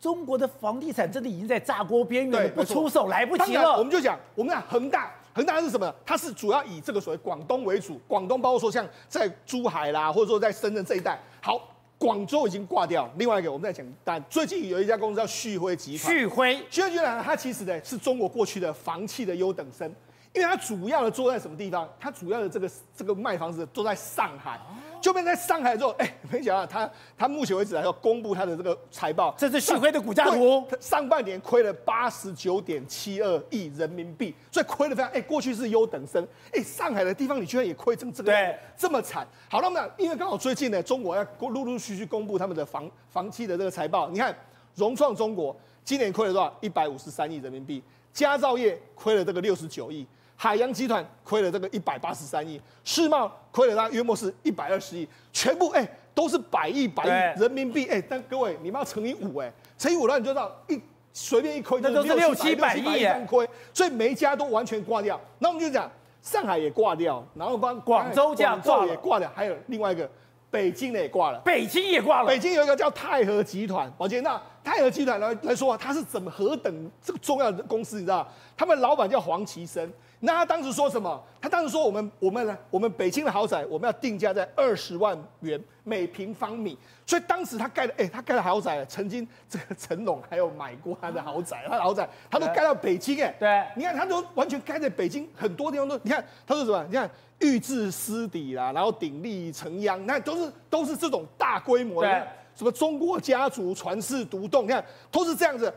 中国的房地产真的已经在炸锅边缘了，对不出手来不及当然我。们就讲，我们讲恒大，恒大是什么？它是主要以这个所谓广东为主，广东包括说像在珠海啦，或者说在深圳这一带。好，广州已经挂掉，另外一个我们在讲，但最近有一家公司叫旭辉集团。旭辉，旭辉集团它其实呢是中国过去的房企的优等生，因为它主要的做在什么地方？它主要的这个这个卖房子都在上海。就变在上海之后，哎，没想到他他目前为止还要公布他的这个财报，这是旭辉的股价图，上半年亏了八十九点七二亿人民币，所以亏了非常，哎，过去是优等生，哎，上海的地方你居然也亏成这个，对，这么惨。好，那么因为刚好最近呢，中国要陆陆续续公布他们的房房企的这个财报，你看融创中国今年亏了多少？一百五十三亿人民币，佳兆业亏了这个六十九亿。海洋集团亏了这个一百八十三亿，世茂亏了大约莫是一百二十亿，全部哎都是百亿百亿人民币哎，但各位你们要乘以五哎，乘以五的话你就知道一随便一亏那都是六七百亿哎，亏，所以每一家都完全挂掉。那我们就讲上海也挂掉，然后帮广州这样广州也挂掉，还有另外一个北京的也挂了，北京也挂了，北京有一个叫泰和集团，宝杰，那泰和集团来来说啊，它是怎么何等这个重要的公司，你知道？他们老板叫黄奇生。那他当时说什么？他当时说我们我们呢，我们北京的豪宅，我们要定价在二十万元每平方米。所以当时他盖的，哎，他盖的豪宅，曾经这个成龙还有买过他的豪宅，他的豪宅他都盖到北京，哎，对，你看他都完全盖在北京，很多地方都，你看他说什么？你看预制私底啦，然后鼎力成央，那都是都是这种大规模的，什么中国家族传世独栋，你看都是这样子。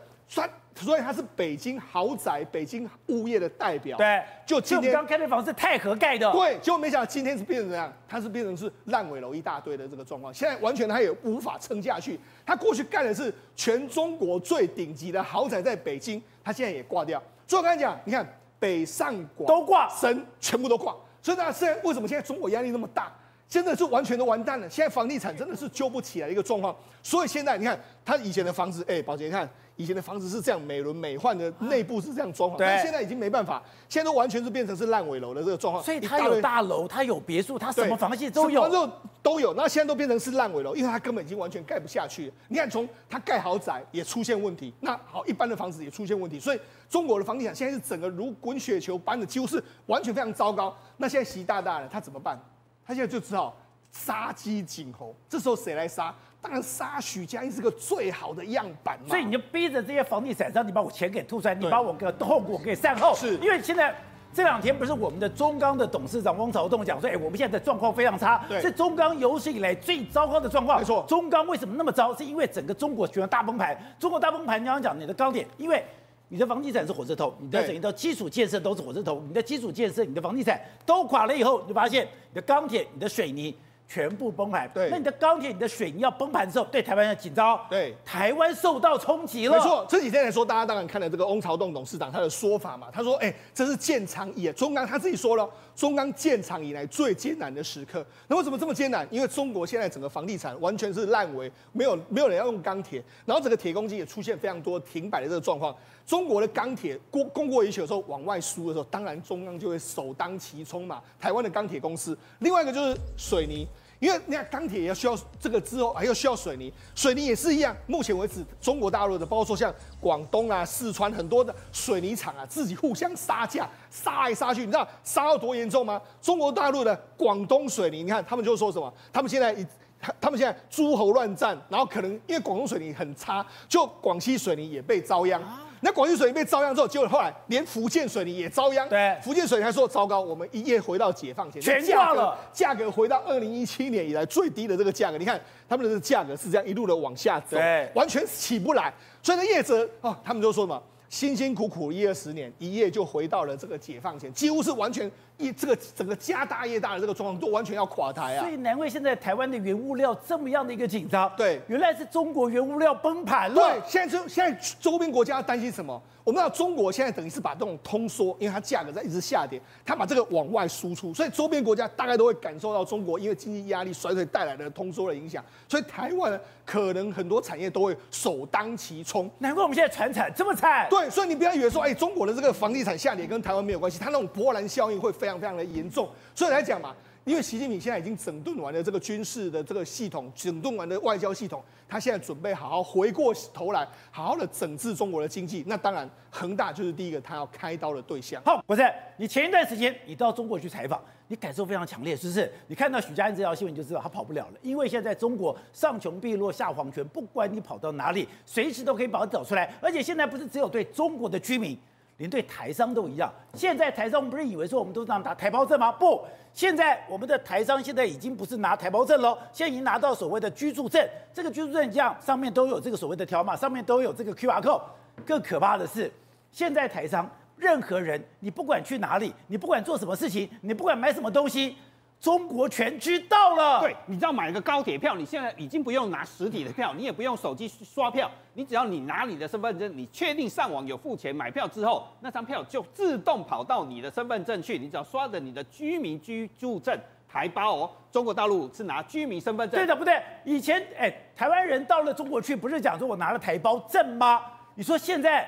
所以他是北京豪宅、北京物业的代表。对，就今天刚开的房是太和盖的。对，结果没想到今天是变成怎样？它是变成是烂尾楼一大堆的这个状况。现在完全他也无法撑下去。他过去盖的是全中国最顶级的豪宅，在北京，他现在也挂掉。所以我跟你讲，你看北上广都挂，深全部都挂。所以大家现在为什么现在中国压力那么大？真的是完全都完蛋了。现在房地产真的是救不起来的一个状况。所以现在你看他以前的房子，哎，宝杰，你看。以前的房子是这样美轮美奂的，内部是这样装潢，但现在已经没办法，现在都完全是变成是烂尾楼的这个状况。所以它有大楼，它有别墅，它什么房系都有，都都有。那现在都变成是烂尾楼，因为它根本已经完全盖不下去。你看，从它盖豪宅也出现问题，那好，一般的房子也出现问题，所以中国的房地产现在是整个如滚雪球般的，几乎是完全非常糟糕。那现在习大大呢，他怎么办？他现在就只好杀鸡儆猴。这时候谁来杀？当然，杀许家印是个最好的样板嘛。所以你就逼着这些房地产商，你把我钱给吐出来，你把我个后果给善后。是，因为现在这两天不是我们的中钢的董事长汪朝栋讲说，哎，我们现在的状况非常差，是中钢有史以来最糟糕的状况。没错，中钢为什么那么糟？是因为整个中国全部大崩盘。中国大崩盘，你刚刚讲你的钢铁，因为你的房地产是火车头，你的整一个基础建设都是火车头，你的基础建设、你的房地产都垮了以后，你就发现你的钢铁、你的水泥。全部崩盘，对，那你的钢铁、你的水泥要崩盘的时候，对台湾要紧张，对，台湾受到冲击了。没错，这几天来说，大家当然看了这个翁朝栋董事长他的说法嘛，他说，哎，这是建厂以来中钢他自己说了，中钢建厂以来最艰难的时刻。那为什么这么艰难？因为中国现在整个房地产完全是烂尾，没有没有人要用钢铁，然后整个铁公鸡也出现非常多停摆的这个状况。中国的钢铁供供过于求的时候往外输的时候，当然中钢就会首当其冲嘛。台湾的钢铁公司，另外一个就是水泥。因为你看钢铁也要需要这个之后还要需要水泥，水泥也是一样。目前为止，中国大陆的，包括说像广东啊、四川很多的水泥厂啊，自己互相杀价，杀来杀去，你知道杀到多严重吗？中国大陆的广东水泥，你看他们就说什么？他们现在他他们现在诸侯乱战，然后可能因为广东水泥很差，就广西水泥也被遭殃。那广西水泥被遭殃之后，结果后来连福建水泥也遭殃。对，福建水泥还说糟糕，我们一夜回到解放前，全挂了，价格回到二零一七年以来最低的这个价格。你看他们的这个价格是这样一路的往下走，对，完全起不来。所以呢，业者哦，他们就说什么？辛辛苦苦一二十年，一夜就回到了这个解放前，几乎是完全一这个整个家大业大的这个状况都完全要垮台啊！所以难怪现在台湾的原物料这么样的一个紧张。对，原来是中国原物料崩盘了。对，现在就现在周边国家要担心什么？我们知道中国现在等于是把这种通缩，因为它价格在一直下跌，它把这个往外输出，所以周边国家大概都会感受到中国因为经济压力衰退带来的通缩的影响，所以台湾呢可能很多产业都会首当其冲。难怪我们现在传产这么惨。对，所以你不要以为说，哎，中国的这个房地产下跌跟台湾没有关系，它那种波澜效应会非常非常的严重。所以来讲嘛。因为习近平现在已经整顿完了这个军事的这个系统，整顿完了外交系统，他现在准备好好回过头来，好好的整治中国的经济。那当然，恒大就是第一个他要开刀的对象。好，不是你前一段时间你到中国去采访，你感受非常强烈，是不是？你看到许家印这条新闻，你就知道他跑不了了，因为现在中国上穷碧落下黄泉，不管你跑到哪里，随时都可以把他找出来。而且现在不是只有对中国的居民。连对台商都一样。现在台商不是以为说我们都这样拿台胞证吗？不，现在我们的台商现在已经不是拿台胞证了，现在已经拿到所谓的居住证。这个居住证这样上面都有这个所谓的条码，上面都有这个 QR code。更可怕的是，现在台商任何人，你不管去哪里，你不管做什么事情，你不管买什么东西。中国全知道了。对，你知道买一个高铁票，你现在已经不用拿实体的票，你也不用手机刷票，你只要你拿你的身份证，你确定上网有付钱买票之后，那张票就自动跑到你的身份证去，你只要刷着你的居民居住证台胞哦。中国大陆是拿居民身份证，对的不对？以前哎，台湾人到了中国去，不是讲说我拿了台胞证吗？你说现在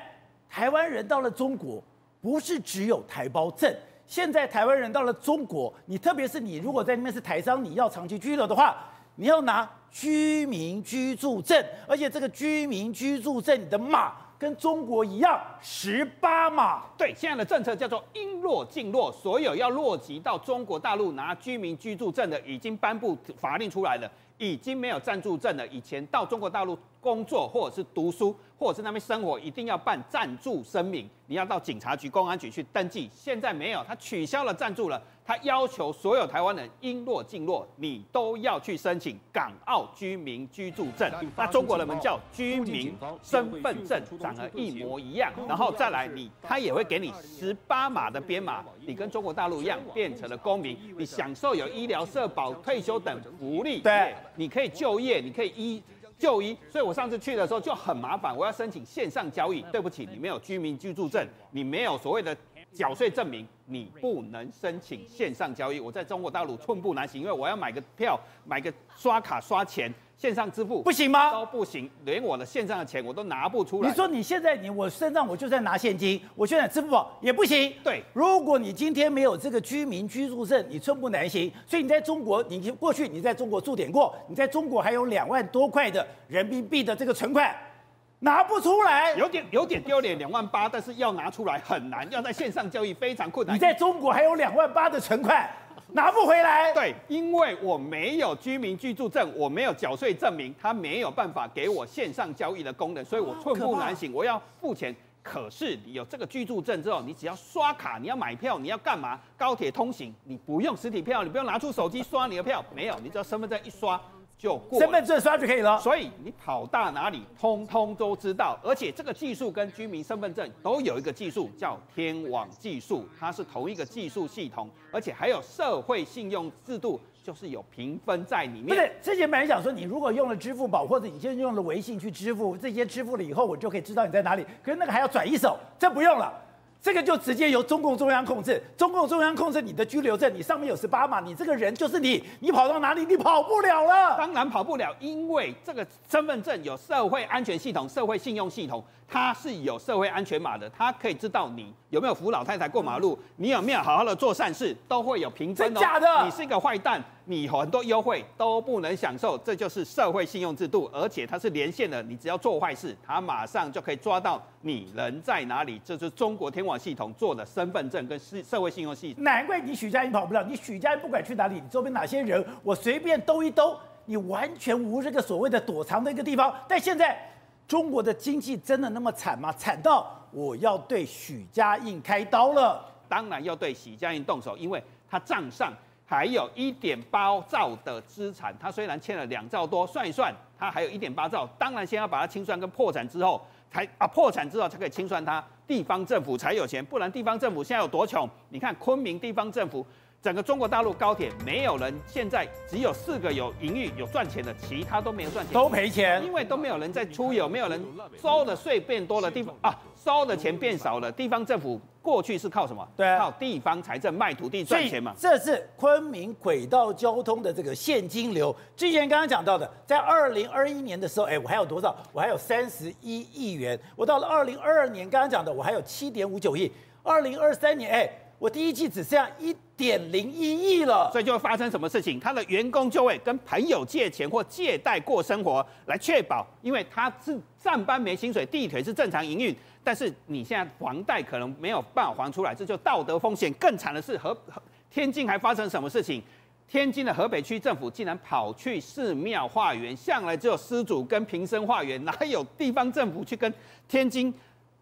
台湾人到了中国，不是只有台胞证。现在台湾人到了中国，你特别是你如果在那边是台商，你要长期居留的话，你要拿居民居住证，而且这个居民居住证的码跟中国一样十八码。对，现在的政策叫做应落尽落，所有要落籍到中国大陆拿居民居住证的，已经颁布法令出来了，已经没有暂住证了。以前到中国大陆工作或者是读书。或者是那边生活一定要办暂住声明，你要到警察局、公安局去登记。现在没有，他取消了暂住了。他要求所有台湾人应落尽落，你都要去申请港澳居民居住证。那中国人们叫居民身份证，长得一模一样。然后再来，你他也会给你十八码的编码，你跟中国大陆一样变成了公民，你享受有医疗、社保、退休等福利。对，你可以就业，你可以医。就医，所以我上次去的时候就很麻烦，我要申请线上交易。对不起，你没有居民居住证，你没有所谓的缴税证明，你不能申请线上交易。我在中国大陆寸步难行，因为我要买个票，买个刷卡刷钱。线上支付不行吗？都不行，连我的线上的钱我都拿不出来。你说你现在你我身上我就在拿现金，我现在支付宝也不行。对，如果你今天没有这个居民居住证，你寸步难行。所以你在中国，你过去你在中国驻点过，你在中国还有两万多块的人民币的这个存款，拿不出来，有点有点丢脸，两万八，但是要拿出来很难，要在线上交易非常困难。你在中国还有两万八的存款。拿不回来，对，因为我没有居民居住证，我没有缴税证明，他没有办法给我线上交易的功能，所以我寸步难行。我要付钱，可是你有这个居住证之后，你只要刷卡，你要买票，你要干嘛？高铁通行，你不用实体票，你不用拿出手机刷你的票，没有，你只要身份证一刷。就过身份证刷就可以了，所以你跑到哪里，通通都知道。而且这个技术跟居民身份证都有一个技术叫天网技术，它是同一个技术系统，而且还有社会信用制度，就是有评分在里面。不是，之前本来想说，你如果用了支付宝或者你现在用了微信去支付，这些支付了以后，我就可以知道你在哪里。可是那个还要转一手，这不用了。这个就直接由中共中央控制，中共中央控制你的居留证，你上面有十八码，你这个人就是你，你跑到哪里你跑不了了。当然跑不了，因为这个身份证有社会安全系统、社会信用系统。它是有社会安全码的，它可以知道你有没有扶老太太过马路，你有没有好好的做善事，都会有评分哦。假的？你是一个坏蛋，你很多优惠都不能享受，这就是社会信用制度，而且它是连线的，你只要做坏事，它马上就可以抓到你人在哪里。这就是中国天网系统做的身份证跟社社会信用系统。难怪你许家印跑不了，你许家印不管去哪里，你周边哪些人，我随便兜一兜，你完全无这个所谓的躲藏的一个地方。但现在。中国的经济真的那么惨吗？惨到我要对许家印开刀了？当然要对许家印动手，因为他账上还有一点八兆的资产，他虽然欠了两兆多，算一算，他还有一点八兆。当然先要把它清算跟破产之后，才啊破产之后才可以清算他，地方政府才有钱，不然地方政府现在有多穷？你看昆明地方政府。整个中国大陆高铁没有人，现在只有四个有营运有赚钱的，其他都没有赚钱，都赔钱，因为都没有人在出游，没有人收的税变多了，地方啊收的钱变少了，地方政府过去是靠什么？对啊，靠地方财政卖土地赚钱嘛。这是昆明轨道交通的这个现金流。之前刚刚讲到的，在二零二一年的时候，哎，我还有多少？我还有三十一亿元。我到了二零二二年，刚刚讲的，我还有七点五九亿。二零二三年，哎，我第一季只剩下一点零一亿了。所以就会发生什么事情？他的员工就会跟朋友借钱或借贷过生活，来确保，因为他是上班没薪水，地腿是正常营运，但是你现在房贷可能没有办法还出来，这就道德风险。更惨的是，和天津还发生什么事情？天津的河北区政府竟然跑去寺庙化缘，向来只有施主跟平生化缘，哪有地方政府去跟天津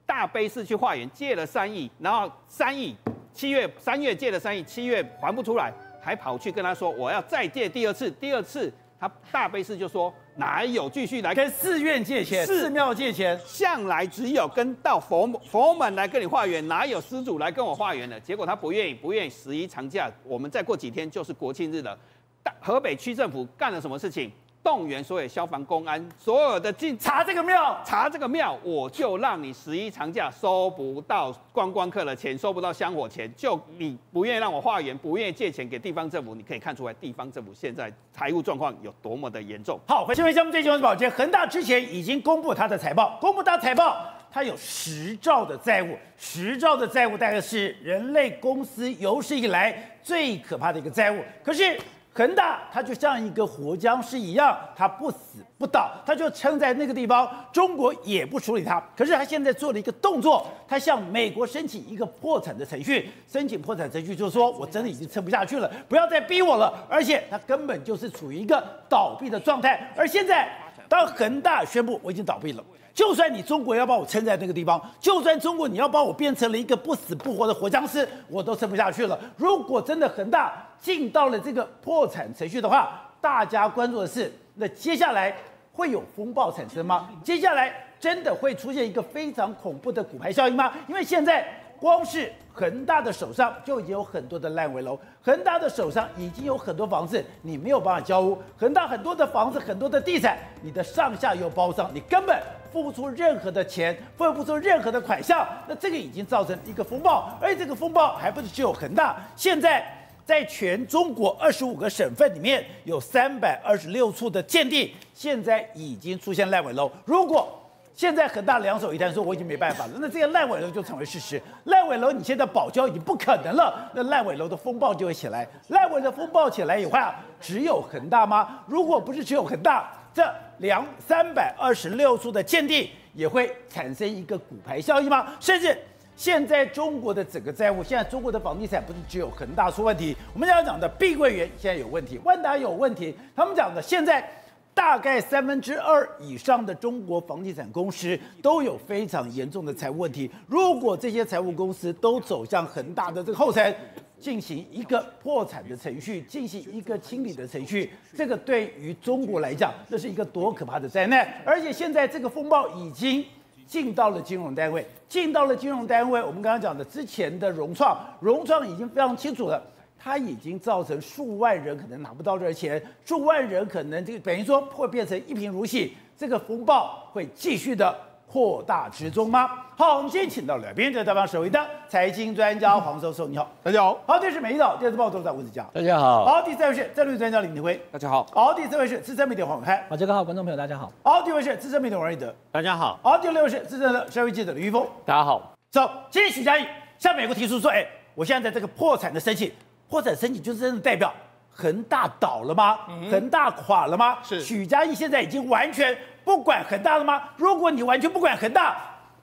大悲寺去化缘？借了三亿，然后三亿七月三月借了三亿，七月还不出来，还跑去跟他说我要再借第二次，第二次他大悲寺就说。哪有继续来跟寺院借钱、寺庙借钱？向来只有跟到佛佛门来跟你化缘，哪有施主来跟我化缘的？结果他不愿意，不愿意。十一长假，我们再过几天就是国庆日了。大河北区政府干了什么事情？动员所有消防、公安，所有的进查这个庙，查这个庙，我就让你十一长假收不到观光客的钱，收不到香火钱。就你不愿意让我化缘，不愿意借钱给地方政府，你可以看出来地方政府现在财务状况有多么的严重。好，回新闻项目最新闻保洁，恒大之前已经公布他的财报，公布他财报，他有十兆的债务，十兆的债务大概是人类公司有史以来最可怕的一个债务。可是。恒大它就像一个活僵尸一样，它不死不倒，它就撑在那个地方，中国也不处理它。可是它现在做了一个动作，它向美国申请一个破产的程序，申请破产程序就是说我真的已经撑不下去了，不要再逼我了。而且它根本就是处于一个倒闭的状态。而现在，当恒大宣布我已经倒闭了。就算你中国要把我撑在那个地方，就算中国你要把我变成了一个不死不活的活僵尸，我都撑不下去了。如果真的恒大进到了这个破产程序的话，大家关注的是，那接下来会有风暴产生吗？接下来真的会出现一个非常恐怖的骨牌效应吗？因为现在光是恒大的手上就已经有很多的烂尾楼，恒大的手上已经有很多房子，你没有办法交屋。恒大很多的房子，很多的地产，你的上下游包商，你根本。付不出任何的钱，付不出任何的款项，那这个已经造成一个风暴，而且这个风暴还不是只有恒大，现在在全中国二十五个省份里面有三百二十六处的建地，现在已经出现烂尾楼。如果现在恒大两手一摊说我已经没办法了，那这些烂尾楼就成为事实。烂尾楼你现在保交已经不可能了，那烂尾楼的风暴就会起来。烂尾的风暴起来以后啊，只有恒大吗？如果不是只有恒大，这两三百二十六处的鉴定也会产生一个骨牌效应吗？甚至现在中国的整个债务，现在中国的房地产不是只有恒大出问题，我们要讲的碧桂园现在有问题，万达有问题，他们讲的现在大概三分之二以上的中国房地产公司都有非常严重的财务问题。如果这些财务公司都走向恒大的这个后尘。进行一个破产的程序，进行一个清理的程序，这个对于中国来讲，这是一个多可怕的灾难！而且现在这个风暴已经进到了金融单位，进到了金融单位。我们刚刚讲的之前的融创，融创已经非常清楚了，它已经造成数万人可能拿不到这钱，数万人可能这个等于说会变成一贫如洗，这个风暴会继续的。扩大之中吗？好，我们今天请到了来宾，在台湾首位的财经专家黄教授，你好，大家好。好，这是美丽岛电视报都在吴子佳，大家好。好，第三位是战略专家林廷辉，大家好。好，第四位是资深媒体黄暐瀚，好，这个好，观众朋友大家好。好，第五位是资深媒体王瑞德，大家好。好，第六位是资深的社会记者李玉峰，大家好。走，今天许家印向美国提出说，哎，我现在在这个破产的申请，破产申请就是真的代表恒大倒了吗？嗯、恒大垮了吗？是。许家印现在已经完全不管恒大了吗？如果你完全不管恒大，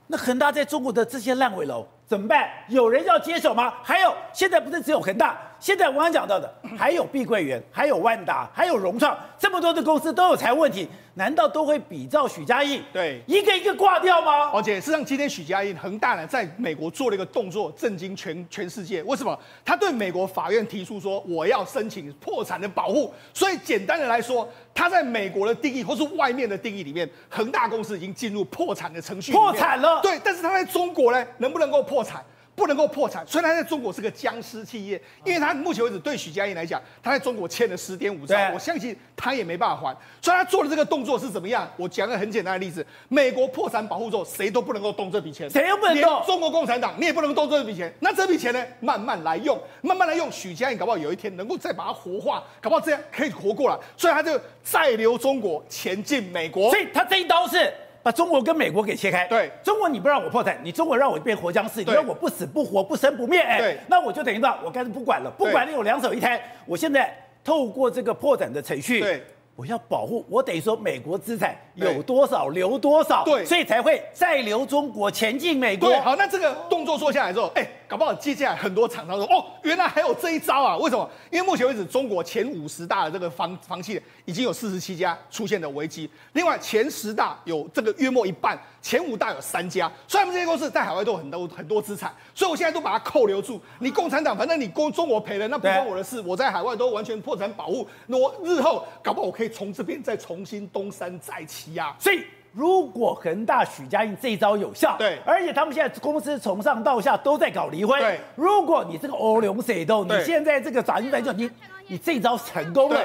那恒大在中国的这些烂尾楼怎么办？有人要接手吗？还有，现在不是只有恒大，现在我刚刚讲到的还有碧桂园，还有万达，还有融创，这么多的公司都有财务问题。难道都会比照许家印？对，一个一个挂掉吗？而且事实上，今天许家印恒大呢，在美国做了一个动作，震惊全全世界。为什么？他对美国法院提出说，我要申请破产的保护。所以简单的来说，他在美国的定义或是外面的定义里面，恒大公司已经进入破产的程序。破产了。对，但是他在中国呢，能不能够破产？不能够破产，虽然他在中国是个僵尸企业，因为他目前为止对许家印来讲，他在中国欠了十点五兆，我相信他也没办法还，所以他做的这个动作是怎么样？我讲个很简单的例子，美国破产保护之后，谁都不能够动这笔钱，谁都不能动，中国共产党你也不能动这笔钱，那这笔钱呢，慢慢来用，慢慢来用，许家印搞不好有一天能够再把它活化，搞不好这样可以活过来，所以他就再留中国前进美国，所以他这一刀是。把中国跟美国给切开。对，中国你不让我破产，你中国让我变活僵尸，你让我不死不活、不生不灭，哎，对，那我就等于说，我干脆不管了，不管你有两手一摊，我现在透过这个破产的程序，对。我要保护，我等于说美国资产有多少留多少，对，所以才会再留中国前进美国。对，好，那这个动作做下来之后，哎，搞不好接下来很多厂商说，哦，原来还有这一招啊？为什么？因为目前为止，中国前五十大的这个房房企已经有四十七家出现的危机，另外前十大有这个约莫一半，前五大有三家，虽然他们这些公司在海外都有很多很多资产，所以我现在都把它扣留住。你共产党，反正你公中国赔了，那不关我的事，我在海外都完全破产保护，那我日后搞不好我可以从这边再重新东山再起呀、啊。所以如果恒大许家印这一招有效，对，而且他们现在公司从上到下都在搞离婚，对，如果你这个欧龙水豆，你现在这个法律白就你你这一招成功了，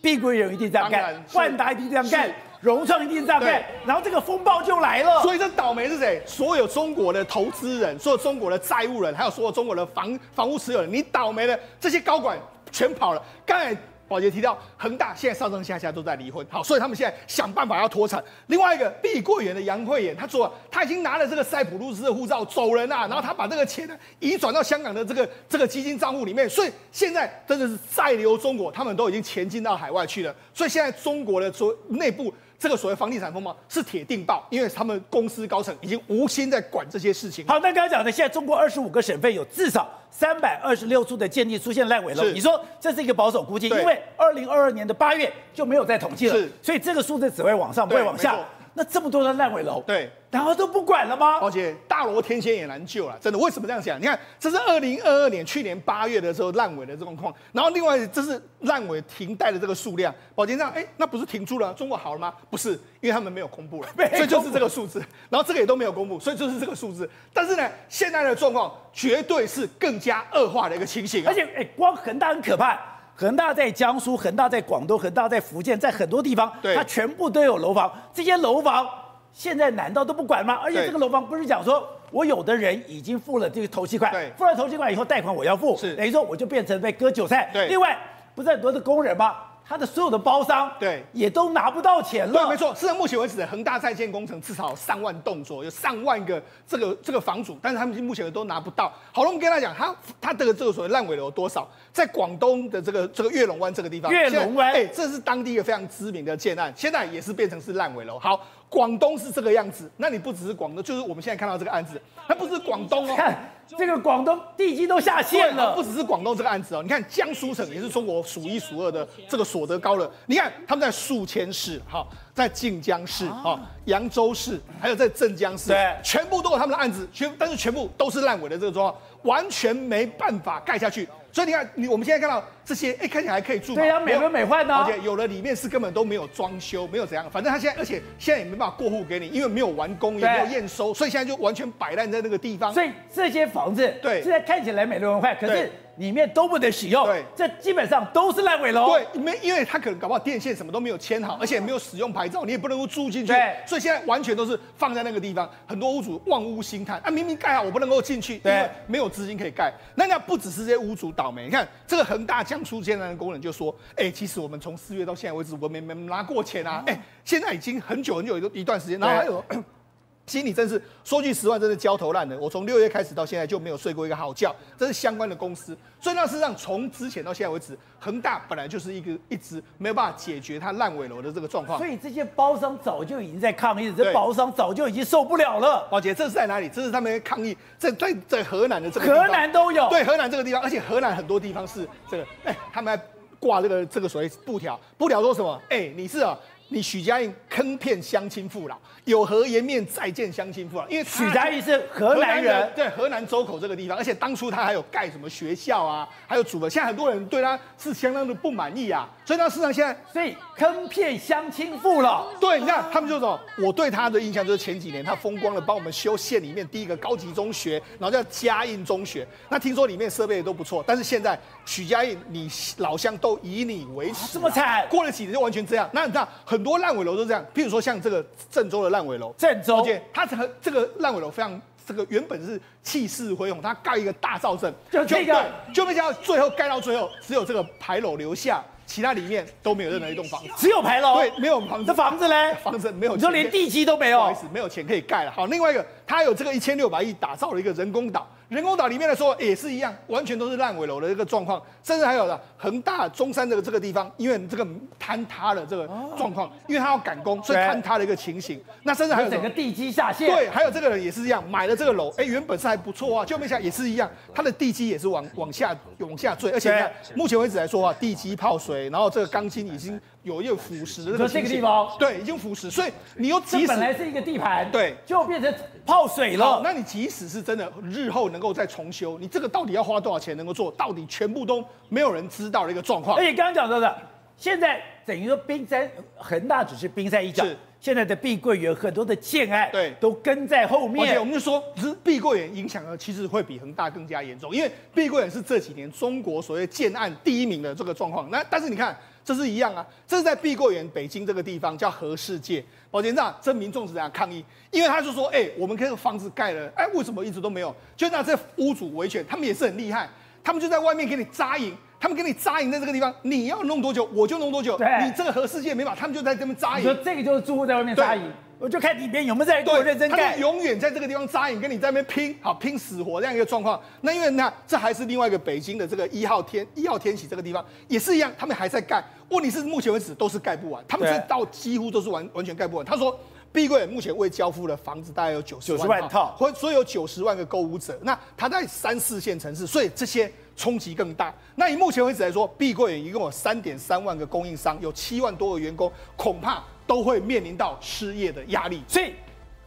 碧桂园一定这样干，万达一定这样干。融创一定这样干，然后这个风暴就来了。所以这倒霉是谁？所有中国的投资人，所有中国的债务人，还有所有中国的房房屋持有人，你倒霉了，这些高管全跑了。刚才。宝杰提到，恒大现在上上下下都在离婚，好，所以他们现在想办法要脱产。另外一个碧桂园的杨惠妍，她说她已经拿了这个塞浦路斯的护照走人啊，然后她把这个钱呢移转到香港的这个这个基金账户里面，所以现在真的是再留中国，他们都已经前进到海外去了。所以现在中国的所内部。这个所谓房地产风暴是铁定爆，因为他们公司高层已经无心在管这些事情。好，那刚刚讲的，现在中国二十五个省份有至少三百二十六处的建地出现烂尾楼，你说这是一个保守估计，因为二零二二年的八月就没有再统计了，所以这个数字只会往上，不会往下。那这么多的烂尾楼，对，然后都不管了吗？而且大罗天仙也难救了，真的。为什么这样讲？你看，这是二零二二年去年八月的时候烂尾的状况，然后另外这是烂尾停贷的这个数量。宝杰这样，哎，那不是停住了？中国好了吗？不是，因为他们没有公布了，所以就是这个数字。然后这个也都没有公布，所以就是这个数字。但是呢，现在的状况绝对是更加恶化的一个情形，而且，哎，光恒大很可怕。恒大在江苏，恒大在广东，恒大在福建，在很多地方，它全部都有楼房。这些楼房现在难道都不管吗？而且这个楼房不是讲说，我有的人已经付了这个头期款，付了头期款以后，贷款我要付，等于说我就变成被割韭菜。另外，不是很多的工人吗？他的所有的包商，对，也都拿不到钱了。对，没错。是到目前为止恒大在建工程至少上万栋左右，有上万个这个这个房主，但是他们目前都拿不到。好了，我们跟他讲，他他的这个所谓烂尾楼多少？在广东的这个这个月龙湾这个地方，月龙湾，哎，这是当地一个非常知名的建案，现在也是变成是烂尾楼。好。广东是这个样子，那你不只是广东，就是我们现在看到这个案子，它不是广东哦。看这个广东地基都下线了，不只是广东这个案子哦。你看江苏省也是中国数一数二的这个所得高了，你看他们在宿迁市、哈，在晋江市、哈，扬州市，还有在镇江市，对，全部都有他们的案子，全但是全部都是烂尾的这个状况，完全没办法盖下去。所以你看，你我们现在看到这些，哎，看起来还可以住。对呀，美轮美奂的。而且有的里面是根本都没有装修，没有怎样，反正他现在，而且现在也没办法过户给你，因为没有完工，也没有验收，所以现在就完全摆烂在那个地方。所以这些房子，对，现在看起来美轮美奂，可是。里面都不能使用，对，这基本上都是烂尾楼。对，没，因为他可能搞不好电线什么都没有牵好，而且没有使用牌照，你也不能够住进去。对，所以现在完全都是放在那个地方，很多屋主望屋兴叹啊，明明盖好，我不能够进去，对，因为没有资金可以盖。那那不只是这些屋主倒霉，你看这个恒大江苏建案的工人就说，哎、欸，其实我们从四月到现在为止，我们没没拿过钱啊，哎、欸，现在已经很久很久一段时间，然后还有。心里真是说句实话，真是焦头烂额。我从六月开始到现在就没有睡过一个好觉。这是相关的公司，所以那事实上从之前到现在为止，恒大本来就是一个一直没有办法解决它烂尾楼的这个状况。所以这些包商早就已经在抗议，这包商早就已经受不了了。宝姐，这是在哪里？这是他们抗议，在在在河南的这个河南都有。对，河南这个地方，而且河南很多地方是这个，哎，他们还挂这个这个所谓布条，布条说什么？哎，你是啊。你许家印坑骗乡亲父老，有何颜面再见乡亲父老？因为许家印是河南人，对，河南周口这个地方，而且当初他还有盖什么学校啊，还有组的，现在很多人对他是相当的不满意啊。所以他市场现在，所以坑骗乡亲父老，对，你看他们就说，我对他的印象就是前几年他风光的帮我们修县里面第一个高级中学，然后叫嘉印中学，那听说里面设备也都不错，但是现在许家印，你老乡都以你为耻，这么惨，过了几年就完全这样。那你知道很。很多烂尾楼都这样，譬如说像这个郑州的烂尾楼，郑州，它这个这个烂尾楼非常，这个原本是气势恢宏，它盖一个大造镇，就这个，就没想到最后盖到最后，只有这个牌楼留下，其他里面都没有任何一栋房子，只有牌楼。对，没有房子。这房子呢？房子没有，你说连地基都没有，不好意思，没有钱可以盖了。好，另外一个，它有这个一千六百亿打造了一个人工岛。人工岛里面来说也是一样，完全都是烂尾楼的一个状况，甚至还有了恒大中山这个这个地方，因为这个坍塌的这个状况，因为它要赶工，所以坍塌的一个情形。那甚至还有整个地基下陷。对，还有这个人也是一样，买了这个楼，哎，原本是还不错啊，就没想也是一样，它的地基也是往往下往下坠，而且你看目前为止来说啊，地基泡水，然后这个钢筋已经有一个腐蚀的这个地方对，已经腐蚀，所以你又即使本来是一个地盘，对，就变成泡水了。那你即使是真的日后能够再重修。你这个到底要花多少钱能够做到底全部都没有人知道的一个状况。而且刚刚讲到的，现在等于说冰山恒大只是冰山一角，是现在的碧桂园很多的建案对都跟在后面。而且我们就说，只是碧桂园影响呢，其实会比恒大更加严重，因为碧桂园是这几年中国所谓建案第一名的这个状况。那但是你看。这是一样啊，这是在碧桂园北京这个地方叫和世界，保监长，这民众是怎样抗议？因为他就说，哎、欸，我们这个房子盖了，哎，为什么一直都没有？就那这屋主维权，他们也是很厉害，他们就在外面给你扎营，他们给你扎营在这个地方，你要弄多久我就弄多久，对你这个和世界没法，他们就在这边扎营。说这个就是住户在外面扎营。我就看里边有没有在做认真干，他就永远在这个地方扎营，跟你在那边拼，好拼死活这样一个状况。那因为那这还是另外一个北京的这个一号天一号天喜这个地方也是一样，他们还在盖。问题是目前为止都是盖不完，他们是到几乎都是完完全盖不完。他说，碧桂园目前未交付的房子大概有九十万套，或所以有九十万个购物者。那他在三四线城市，所以这些冲击更大。那以目前为止来说，碧桂园一共有三点三万个供应商，有七万多个员工，恐怕。都会面临到失业的压力，所以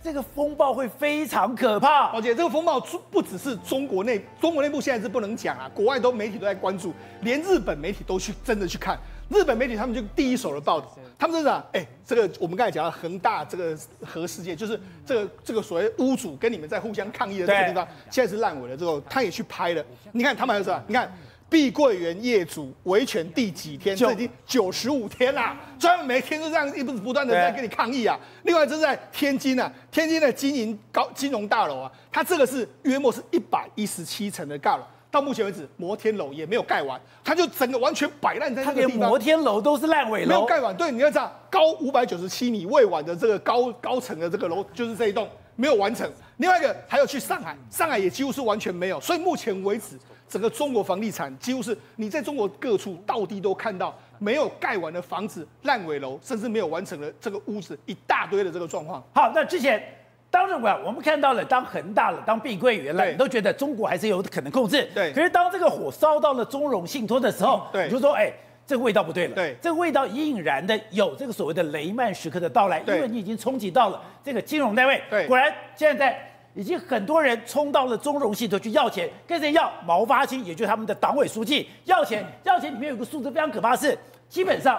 这个风暴会非常可怕。而且这个风暴不只是中国内，中国内部现在是不能讲啊，国外都媒体都在关注，连日本媒体都去真的去看。日本媒体他们就第一手的报道，他们是讲，哎，这个我们刚才讲到恒大这个核世界，就是这个这个所谓屋主跟你们在互相抗议的这个地方，现在是烂尾了之后，他也去拍了。你看他们还有什么？你看。碧桂园业主维权第几天？这已经九十五天啦，专门每天都这样一不不断的在跟你抗议啊。另外，这是在天津啊，天津的金银高金融大楼啊，它这个是约莫是一百一十七层的大楼，到目前为止摩天楼也没有盖完，它就整个完全摆烂在这个地方。摩天楼都是烂尾楼，没有盖完。对，你要知道，高五百九十七米未完的这个高高层的这个楼，就是这一栋没有完成。另外一个还有去上海，上海也几乎是完全没有。所以目前为止。整个中国房地产几乎是你在中国各处到地都看到没有盖完的房子、烂尾楼，甚至没有完成的这个屋子一大堆的这个状况。好，那之前当然我我们看到了，当恒大了，当碧桂园了，你都觉得中国还是有可能控制。对。可是当这个火烧到了中融信托的时候，对，你就说哎，这个味道不对了。对。这个味道隐隐然的有这个所谓的雷曼时刻的到来，因为你已经冲击到了这个金融单位。对。果然现在。已经很多人冲到了中融信托去要钱，跟谁要？毛发青，也就是他们的党委书记要钱。要钱里面有个数字非常可怕，是基本上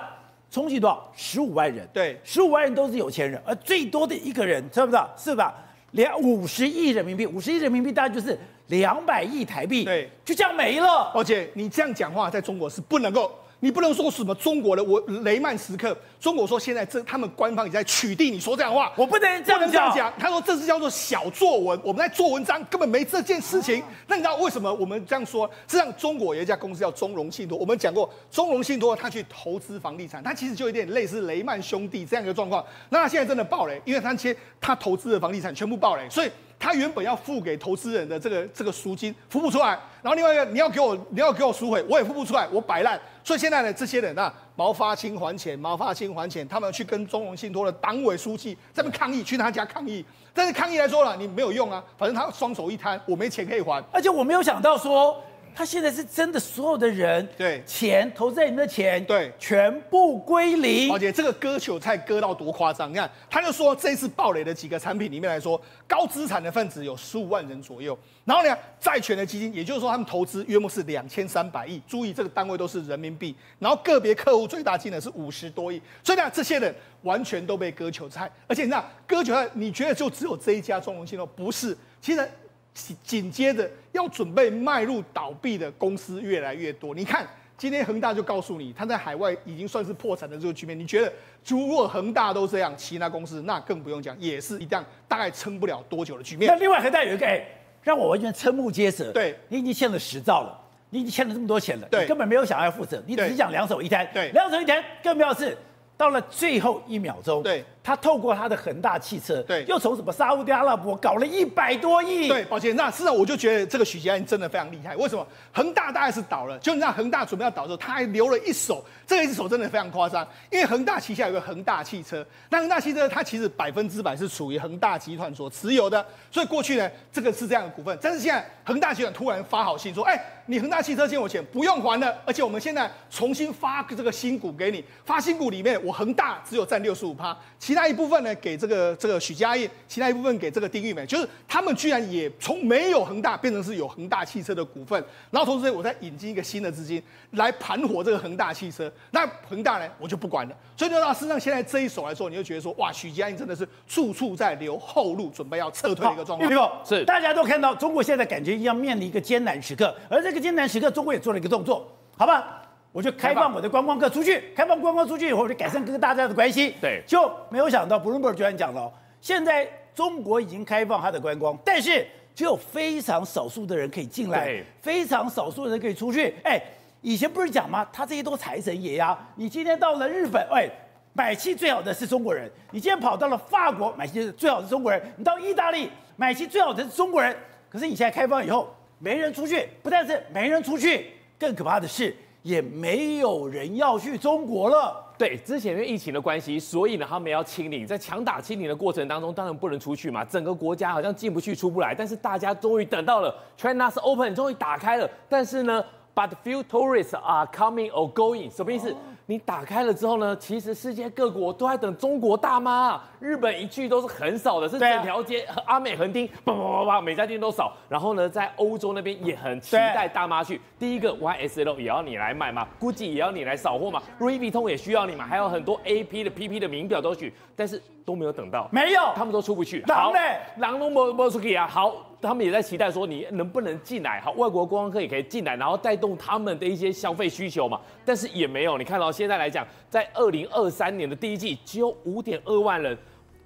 冲击多少？十五万人。对，十五万人都是有钱人，而最多的一个人，知不知道？是吧？两五十亿人民币，五十亿人民币大概就是两百亿台币。对，就这样没了。而且你这样讲话，在中国是不能够。你不能说什么中国的我雷曼时刻，中国说现在这他们官方也在取缔你说这样的话，我不能这样讲。他说这是叫做小作文，我们在做文章根本没这件事情。那你知道为什么我们这样说？实际上中国有一家公司叫中融信托，我们讲过中融信托他去投资房地产，他其实就有点类似雷曼兄弟这样一个状况。那他现在真的爆雷，因为他切他投资的房地产全部爆雷，所以。他原本要付给投资人的这个这个赎金付不出来，然后另外一个你要给我你要给我赎回，我也付不出来，我摆烂。所以现在呢，这些人啊，毛发清还钱，毛发清还钱，他们去跟中融信托的党委书记这边抗议，去他家抗议。但是抗议来说了，你没有用啊，反正他双手一摊，我没钱可以还。而且我没有想到说。他现在是真的，所有的人对钱投资在你的钱对全部归零。而且这个割韭菜割到多夸张？你看，他就说这次暴雷的几个产品里面来说，高资产的分子有十五万人左右。然后呢，债权的基金，也就是说他们投资约莫是两千三百亿。注意这个单位都是人民币。然后个别客户最大金额是五十多亿。所以呢，这些人完全都被割韭菜。而且你看，割韭菜，你觉得就只有这一家中融信托？不是，其实。紧接着要准备迈入倒闭的公司越来越多。你看，今天恒大就告诉你，他在海外已经算是破产的这个局面。你觉得，如果恒大都这样，其他公司那更不用讲，也是一样，大概撑不了多久的局面。那另外恒大有一个，哎，让我完全瞠目结舌。对，你已经欠了十兆了，你已经欠了这么多钱了，对你根本没有想要负责，你只是讲两手一摊，对两手一摊，更重要是。到了最后一秒钟，对，他透过他的恒大汽车，对，又从什么沙乌地阿拉伯搞了一百多亿，对，抱歉，那事实上我就觉得这个许家印真的非常厉害。为什么？恒大大概是倒了，就那恒大准备要倒的时候，他还留了一手，这个一手真的非常夸张。因为恒大旗下有个恒大汽车，那恒大汽车它其实百分之百是属于恒大集团所持有的，所以过去呢，这个是这样的股份，但是现在恒大集团突然发好信说，哎。你恒大汽车欠我钱，不用还了，而且我们现在重新发这个新股给你，发新股里面我恒大只有占六十五趴，其他一部分呢给这个这个许家印，其他一部分给这个丁玉梅，就是他们居然也从没有恒大变成是有恒大汽车的股份，然后同时，我再引进一个新的资金来盘活这个恒大汽车，那恒大呢我就不管了，所以就到事实上现在这一手来说，你就觉得说哇，许家印真的是处处在留后路，准备要撤退的一个状况。是大家都看到中国现在感觉要面临一个艰难时刻，而这。这个艰难时刻，中国也做了一个动作，好吧，我就开放我的观光客出去，开放观光出去以后，我就改善跟大家的关系。对，就没有想到，Bloomberg 居然讲了，现在中国已经开放它的观光，但是只有非常少数的人可以进来，非常少数的人可以出去。哎，以前不是讲吗？他这些都财神爷呀！你今天到了日本，哎，买气最好的是中国人；你今天跑到了法国，买气最好的是中国人；你到意大利，买气最好的是中国人。可是你现在开放以后，没人出去，不但是没人出去，更可怕的是，也没有人要去中国了。对，之前因为疫情的关系，所以呢，他们要清零，在强打清零的过程当中，当然不能出去嘛，整个国家好像进不去、出不来。但是大家终于等到了 China's Open，终于打开了。但是呢，But few tourists are coming or going，什么意思？你打开了之后呢，其实世界各国都在等中国大妈。日本一去都是很少的，是整条街阿美横丁，叭叭叭叭，每家店都少。然后呢，在欧洲那边也很期待大妈去。第一个 YSL 也要你来买嘛，GUCCI 也要你来扫货嘛，Louis Vuitton 也需要你嘛，还有很多 AP 的 PP 的名表都去，但是都没有等到，没有，他们都出不去。好嘞，狼都没没出去啊。好，他们也在期待说你能不能进来，好，外国观光客也可以进来，然后带动他们的一些消费需求嘛。但是也没有，你看到现在来讲，在二零二三年的第一季只有五点二万人。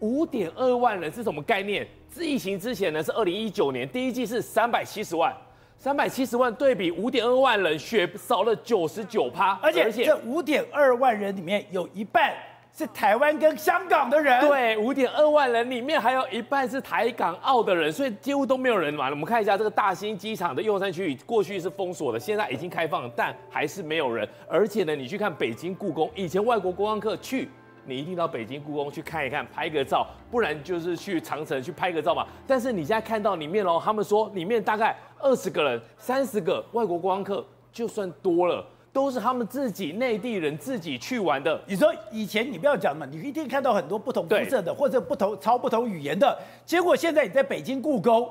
五点二万人是什么概念？疫情之前呢是二零一九年第一季是三百七十万，三百七十万对比五点二万人，血少了九十九趴，而且这五点二万人里面有一半是台湾跟香港的人。对，五点二万人里面还有一半是台港澳的人，所以几乎都没有人嘛。我们看一下这个大兴机场的右山区域，过去是封锁的，现在已经开放了，但还是没有人。而且呢，你去看北京故宫，以前外国观光客去。你一定到北京故宫去看一看，拍个照，不然就是去长城去拍个照嘛。但是你现在看到里面喽，他们说里面大概二十个人、三十个外国观光客，就算多了，都是他们自己内地人自己去玩的。你说以前你不要讲嘛，你一定看到很多不同肤色的或者不同超不同语言的，结果现在你在北京故宫。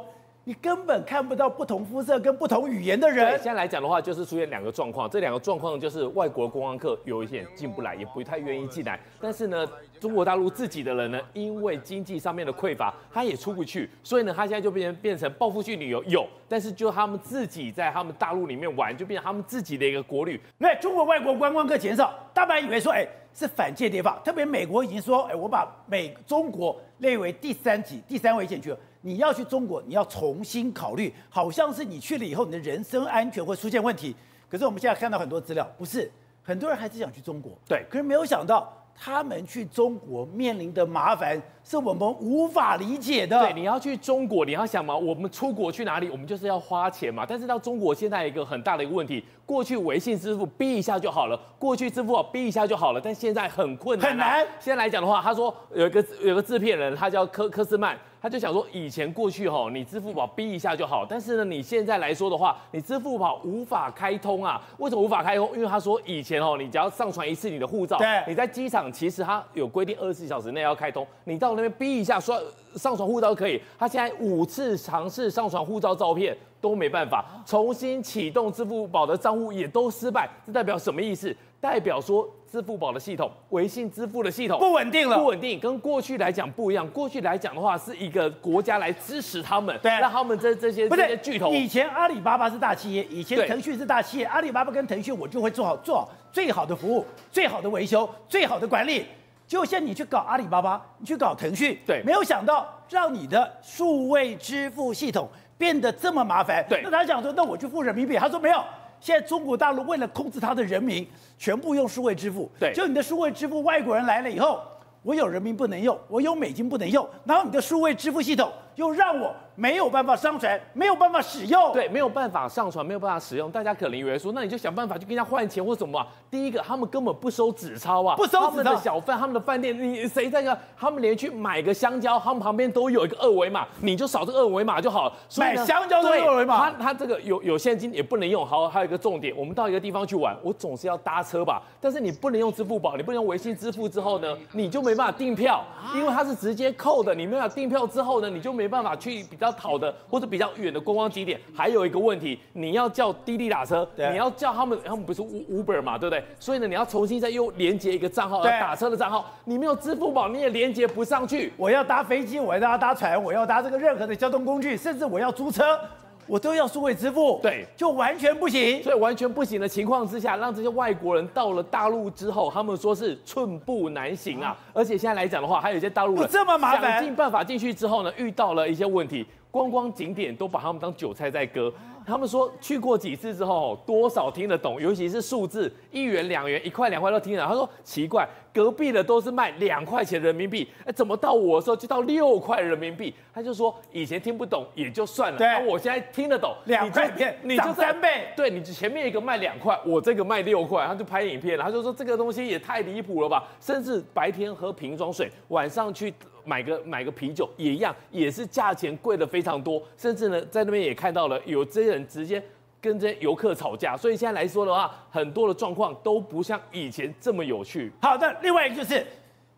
你根本看不到不同肤色跟不同语言的人。现在来讲的话，就是出现两个状况。这两个状况就是外国观光客有一些进不来，也不太愿意进来。但是呢，中国大陆自己的人呢，因为经济上面的匮乏，他也出不去。所以呢，他现在就变成变成报复性旅游有，但是就他们自己在他们大陆里面玩，就变成他们自己的一个国旅。那中国外国观光客减少，大家以为说，哎，是反间谍法。特别美国已经说，哎，我把美中国列为第三级、第三危险区了。你要去中国，你要重新考虑，好像是你去了以后，你的人身安全会出现问题。可是我们现在看到很多资料，不是很多人还是想去中国，对，可是没有想到。他们去中国面临的麻烦是我们无法理解的。对，你要去中国，你要想嘛，我们出国去哪里？我们就是要花钱嘛。但是到中国现在一个很大的一个问题，过去微信支付逼一下就好了，过去支付宝逼一下就好了，但现在很困难，啊，很难。现在来讲的话，他说有一个有一个制片人，他叫科科斯曼。他就想说，以前过去哈，你支付宝逼一下就好，但是呢，你现在来说的话，你支付宝无法开通啊？为什么无法开通？因为他说以前哦，你只要上传一次你的护照，对，你在机场其实他有规定二十四小时内要开通，你到那边逼一下说上传护照可以。他现在五次尝试上传护照照片都没办法，重新启动支付宝的账户也都失败，这代表什么意思？代表说。支付宝的系统，微信支付的系统不稳定了，不稳定，跟过去来讲不一样。过去来讲的话，是一个国家来支持他们，对，让他们这这些这些巨头。以前阿里巴巴是大企业，以前腾讯是大企业，阿里巴巴跟腾讯我就会做好做好最好的服务、最好的维修、最好的管理。就像你去搞阿里巴巴，你去搞腾讯，对，没有想到让你的数位支付系统变得这么麻烦。对，那他讲说，那我去付人民币，他说没有。现在中国大陆为了控制它的人民，全部用数位支付。对，就你的数位支付，外国人来了以后，我有人民不能用，我有美金不能用，然后你的数位支付系统又让我。没有办法上传，没有办法使用。对，没有办法上传，没有办法使用。大家可能以为说，那你就想办法去跟人家换钱或什么啊？第一个，他们根本不收纸钞啊，不收纸钞。他们的小贩，他们的饭店，你谁在个？他们连去买个香蕉，他们旁边都有一个二维码，你就扫这个二维码就好了。买香蕉都有二维码。他他这个有有现金也不能用。好，还有一个重点，我们到一个地方去玩，我总是要搭车吧？但是你不能用支付宝，你不能用微信支付之后呢，你就没办法订票，因为它是直接扣的。你没办法订票之后呢，你就没办法去比较好的或者。比较远的观光景点，还有一个问题，你要叫滴滴打车，你要叫他们，他们不是 Uber 嘛，对不对？所以呢，你要重新再又连接一个账号，要打车的账号，你没有支付宝，你也连接不上去。我要搭飞机，我要搭搭船，我要搭这个任何的交通工具，甚至我要租车，我都要数位支付，对，就完全不行。所以完全不行的情况之下，让这些外国人到了大陆之后，他们说是寸步难行啊。而且现在来讲的话，还有一些大陆人这么麻烦，想尽办法进去之后呢，遇到了一些问题。观光景点都把他们当韭菜在割，他们说去过几次之后，多少听得懂，尤其是数字一元、两元、一块、两块都听得懂。他说奇怪，隔壁的都是卖两块钱人民币，哎，怎么到我的时候就到六块人民币？他就说以前听不懂也就算了，对，我现在听得懂，两块钱你就三倍，对，你前面一个卖两块，我这个卖六块，他就拍影片了，他就说这个东西也太离谱了吧，甚至白天喝瓶装水，晚上去。买个买个啤酒也一样，也是价钱贵的非常多，甚至呢，在那边也看到了有这些人直接跟这些游客吵架，所以现在来说的话，很多的状况都不像以前这么有趣。好的，另外一个就是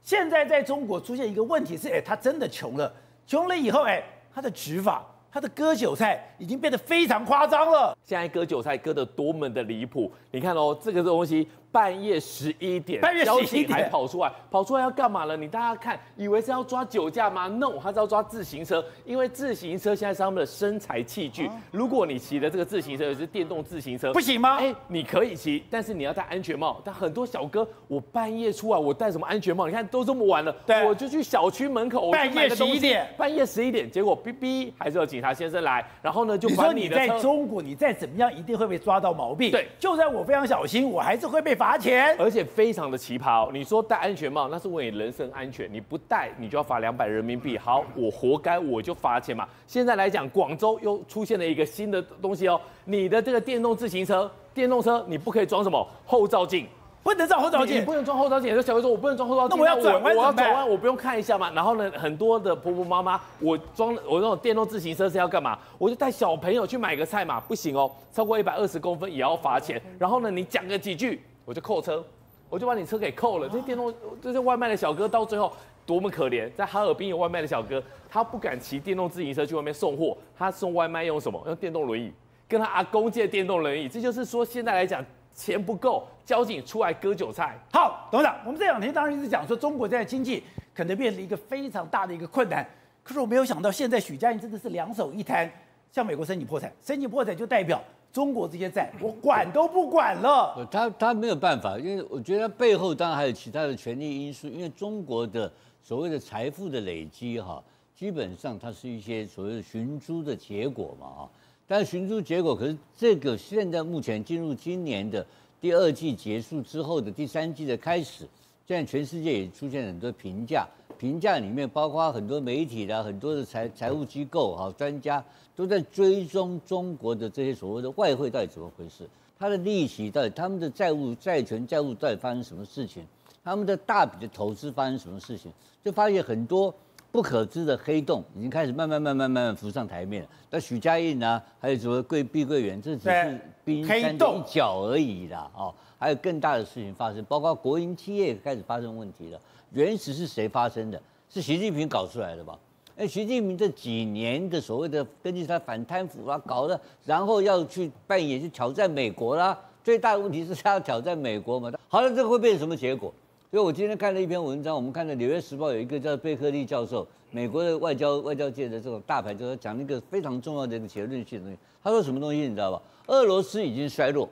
现在在中国出现一个问题是，哎，他真的穷了，穷了以后，哎，他的执法。他的割韭菜已经变得非常夸张了。现在割韭菜割得多么的离谱！你看哦，这个东西半夜十一点，半夜十一点还跑出来，跑出来要干嘛了？你大家看，以为是要抓酒驾吗？No，他是要抓自行车，因为自行车现在是他们的身材器具。如果你骑的这个自行车也是电动自行车，不行吗？哎，你可以骑，但是你要戴安全帽。但很多小哥，我半夜出来，我戴什么安全帽？你看都这么晚了，对，我就去小区门口，半夜十一点，半夜十一点，结果哔哔还是有警察先生来，然后呢就把你的。你说你在中国，你再怎么样一定会被抓到毛病。对，就算我非常小心，我还是会被罚钱，而且非常的奇葩哦。你说戴安全帽，那是为你人身安全，你不戴你就要罚两百人民币。好，我活该，我就罚钱嘛。现在来讲，广州又出现了一个新的东西哦，你的这个电动自行车、电动车，你不可以装什么后照镜。不能装后照镜，你不能装后照镜。有小哥说，我不能装后照镜，那我要转弯，我要转弯，我不用看一下嘛？然后呢，很多的婆婆妈妈，我装我那种电动自行车是要干嘛？我就带小朋友去买个菜嘛，不行哦，超过一百二十公分也要罚钱。然后呢，你讲个几句，我就扣车，我就把你车给扣了。这些电动这些外卖的小哥到最后多么可怜，在哈尔滨有外卖的小哥，他不敢骑电动自行车去外面送货，他送外卖用什么？用电动轮椅，跟他阿公借电动轮椅。这就是说，现在来讲。钱不够，交警出来割韭菜。好，董事长，我们这两天当然一直讲说，中国现在经济可能面临一个非常大的一个困难。可是我没有想到，现在许家印真的是两手一摊，向美国申请破产，申请破产就代表中国这些债我管都不管了。他他没有办法，因为我觉得背后当然还有其他的权力因素，因为中国的所谓的财富的累积哈，基本上它是一些所谓的寻租的结果嘛啊。但寻租结果，可是这个现在目前进入今年的第二季结束之后的第三季的开始，现在全世界也出现很多评价，评价里面包括很多媒体的很多的财财务机构哈专家都在追踪中国的这些所谓的外汇到底怎么回事，它的利息到底，他们的债务债权债务到底发生什么事情，他们的大笔的投资发生什么事情，就发现很多。不可知的黑洞已经开始慢慢慢慢慢慢浮上台面了。那许家印呢？还有什么桂碧桂园，这只是冰山的一角而已啦。哦，还有更大的事情发生，包括国营企业开始发生问题了。原始是谁发生的？是习近平搞出来的吧？哎，习近平这几年的所谓的根据他反贪腐啊搞的，然后要去扮演去挑战美国啦。最大的问题是他要挑战美国嘛？好了，这个会变成什么结果？所以我今天看了一篇文章，我们看到《纽约时报》有一个叫贝克利教授，美国的外交外交界的这种大牌，就是讲了一个非常重要的一个结论性的东西。他说什么东西你知道吧？俄罗斯已经衰落，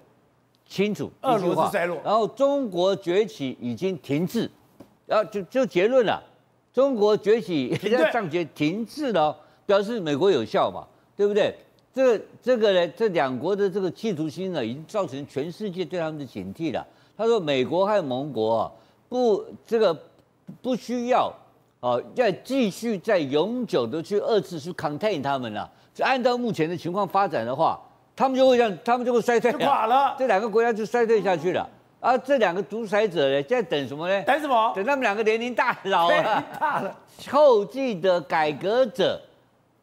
清楚，俄罗斯衰落，然后中国崛起已经停滞，然后就就结论了，中国崛起人家 上节停滞了，表示美国有效嘛，对不对？这个这个呢，这两国的这个企图心呢，已经造成全世界对他们的警惕了。他说，美国和盟国啊，不这个不需要啊，要继续再永久的去二次去 contain 他们了。就按照目前的情况发展的话，他们就会让他们就会衰退，就垮了。这两个国家就衰退下去了。而这两个独裁者呢，现在等什么呢？等什么？等他们两个年龄大老了，大了。后继的改革者，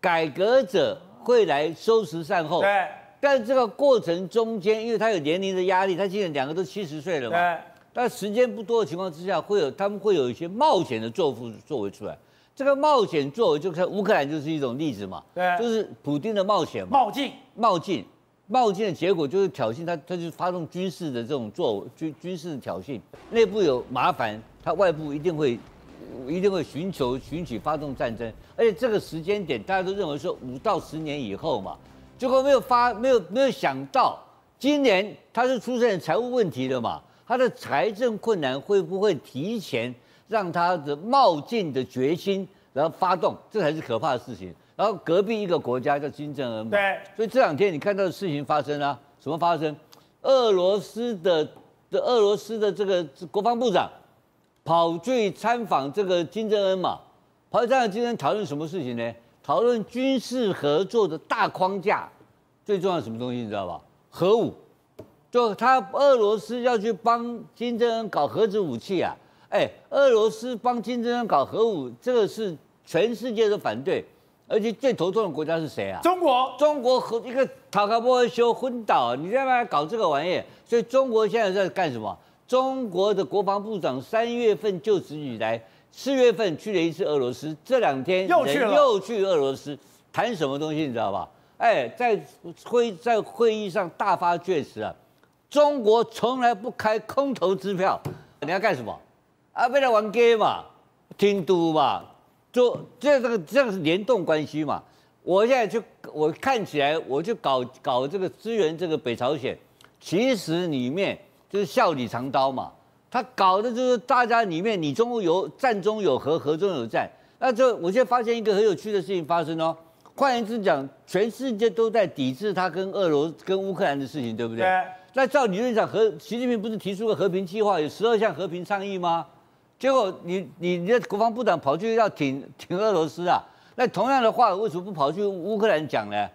改革者。会来收拾善后，对。但这个过程中间，因为他有年龄的压力，他现在两个都七十岁了嘛，对。但时间不多的情况之下，会有他们会有一些冒险的作为作为出来。这个冒险作为，就看乌克兰就是一种例子嘛，对。就是普丁的冒险嘛，冒进，冒进，冒进的结果就是挑衅他，他就发动军事的这种作为，军军事挑衅，内部有麻烦，他外部一定会。一定会寻求、寻取发动战争，而且这个时间点大家都认为说五到十年以后嘛，结果没有发、没有没有想到，今年他是出现财务问题了嘛，他的财政困难会不会提前让他的冒进的决心，然后发动，这才是可怕的事情。然后隔壁一个国家叫金正恩嘛，对，所以这两天你看到的事情发生啊，什么发生？俄罗斯的的俄罗斯的这个国防部长。跑去参访这个金正恩嘛，跑去参访金正恩讨论什么事情呢？讨论军事合作的大框架，最重要的什么东西你知道吧？核武，就他俄罗斯要去帮金正恩搞核子武器啊！哎，俄罗斯帮金正恩搞核武，这个是全世界都反对，而且最头痛的国家是谁啊？中国，中国和一个塔卡波修昏倒，你在那搞这个玩意，所以中国现在在干什么？中国的国防部长三月份就职以来，四月份去了一次俄罗斯，这两天又去了，又去俄罗斯，谈什么东西你知道吧？哎，在会在会议上大发厥词啊！中国从来不开空头支票，你要干什么？啊，为了玩 game 嘛，听都嘛，就这这个这个是联动关系嘛。我现在就我看起来，我就搞搞这个支援这个北朝鲜，其实里面。就是笑里藏刀嘛，他搞的就是大家里面你中有战中有和，和中有战。那就我现在发现一个很有趣的事情发生哦。换言之讲，全世界都在抵制他跟俄罗跟乌克兰的事情，对不对？对。那照理论讲，和习近平不是提出个和平计划，有十二项和平倡议吗？结果你你你的国防部长跑去要挺挺俄罗斯啊？那同样的话，为什么不跑去乌克兰讲呢？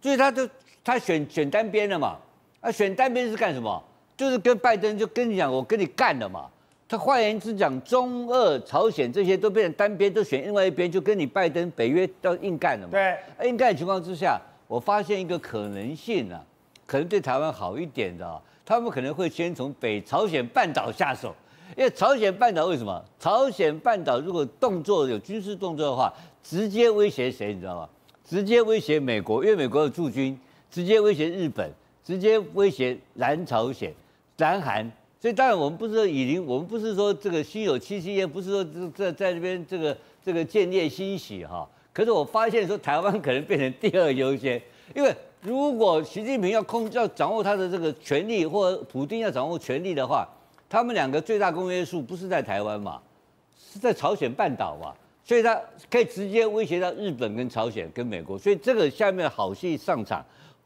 所以他就他选选单边了嘛。啊，选单边是干什么？就是跟拜登就跟你讲，我跟你干了嘛。他换言之讲，中俄朝鲜这些都变成单边，都选另外一边，就跟你拜登北约要硬干了嘛。对，硬干的情况之下，我发现一个可能性啊，可能对台湾好一点的，他们可能会先从北朝鲜半岛下手，因为朝鲜半岛为什么？朝鲜半岛如果动作有军事动作的话，直接威胁谁？你知道吗？直接威胁美国，因为美国有驻军，直接威胁日本，直接威胁南朝鲜。南韩，所以当然我们不是说以邻，我们不是说这个心有戚戚焉，不是说这在这边这个这个见猎心喜哈。可是我发现说台湾可能变成第二优先，因为如果习近平要控要掌握他的这个权力，或普丁要掌握权力的话，他们两个最大公约数不是在台湾嘛，是在朝鲜半岛嘛，所以他可以直接威胁到日本跟朝鲜跟美国，所以这个下面好戏上场，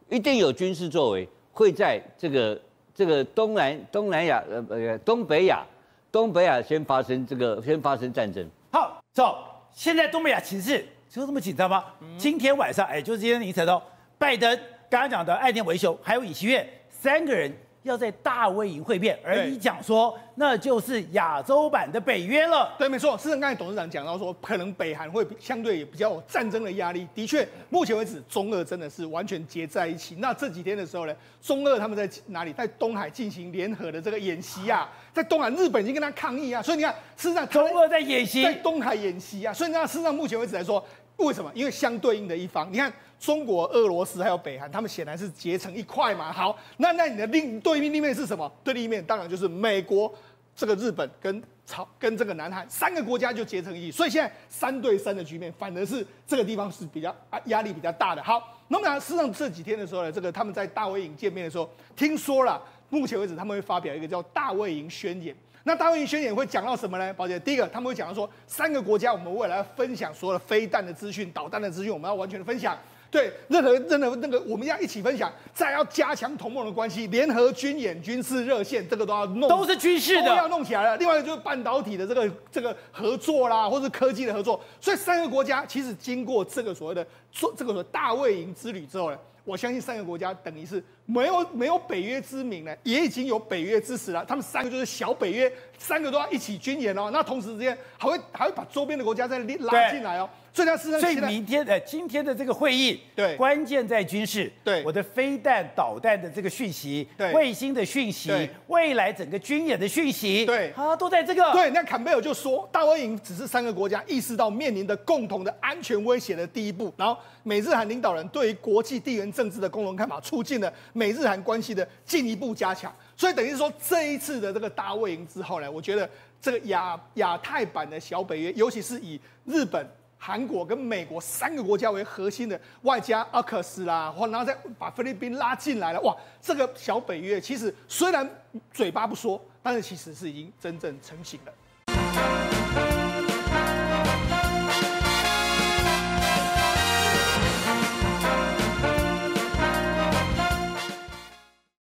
一定有军事作为，会在这个。这个东南东南亚呃呃东北亚东北亚先发生这个先发生战争。好，走，现在东北亚情势就这么紧张吗？嗯、今天晚上，哎，就是今天凌晨哦，拜登刚刚讲的艾田维修还有尹锡悦三个人。要在大卫营会面，而你讲说那就是亚洲版的北约了。对，没错。事实上，刚才董事长讲到说，可能北韩会相对比较有战争的压力。的确，目前为止，中俄真的是完全结在一起。那这几天的时候呢，中俄他们在哪里？在东海进行联合的这个演习啊，在东海，日本已经跟他抗议啊。所以你看，事实上，中俄在演习，在东海演习啊。所以那事实上，目前为止来说，为什么？因为相对应的一方，你看。中国、俄罗斯还有北韩，他们显然是结成一块嘛。好，那那你的另对立面是什么？对立面当然就是美国、这个日本跟朝跟这个南韩三个国家就结成一。所以现在三对三的局面，反而是这个地方是比较啊压力比较大的。好，那么呢，事实上这几天的时候呢，这个他们在大卫营见面的时候，听说了，目前为止他们会发表一个叫大卫营宣言。那大卫营宣言会讲到什么呢？宝姐，第一个他们会讲到说，三个国家我们未来要分享所有的飞弹的资讯、导弹的资讯，我们要完全的分享。对，任何任何那个我们要一起分享，再要加强同盟的关系，联合军演、军事热线，这个都要弄，都是军事的，都要弄起来了。另外一个就是半导体的这个这个合作啦，或是科技的合作。所以三个国家其实经过这个所谓的做这个所谓大卫营之旅之后呢，我相信三个国家等于是没有没有北约之名呢，也已经有北约支持了。他们三个就是小北约，三个都要一起军演哦。那同时之间还会还会把周边的国家再拉进来哦。所以，所以明天呃，今天的这个会议，对，关键在军事，对，我的飞弹、导弹的这个讯息，对，卫星的讯息，未来整个军演的讯息，对，啊，都在这个。对，那坎贝尔就说，大卫营只是三个国家意识到面临的共同的安全威胁的第一步，然后美日韩领导人对于国际地缘政治的共同看法，促进了美日韩关系的进一步加强。所以等于是说，这一次的这个大卫营之后呢，我觉得这个亚亚太版的小北约，尤其是以日本。韩国跟美国三个国家为核心的，外加阿克斯啦，或然后再把菲律宾拉进来了，哇，这个小北约其实虽然嘴巴不说，但是其实是已经真正成型了。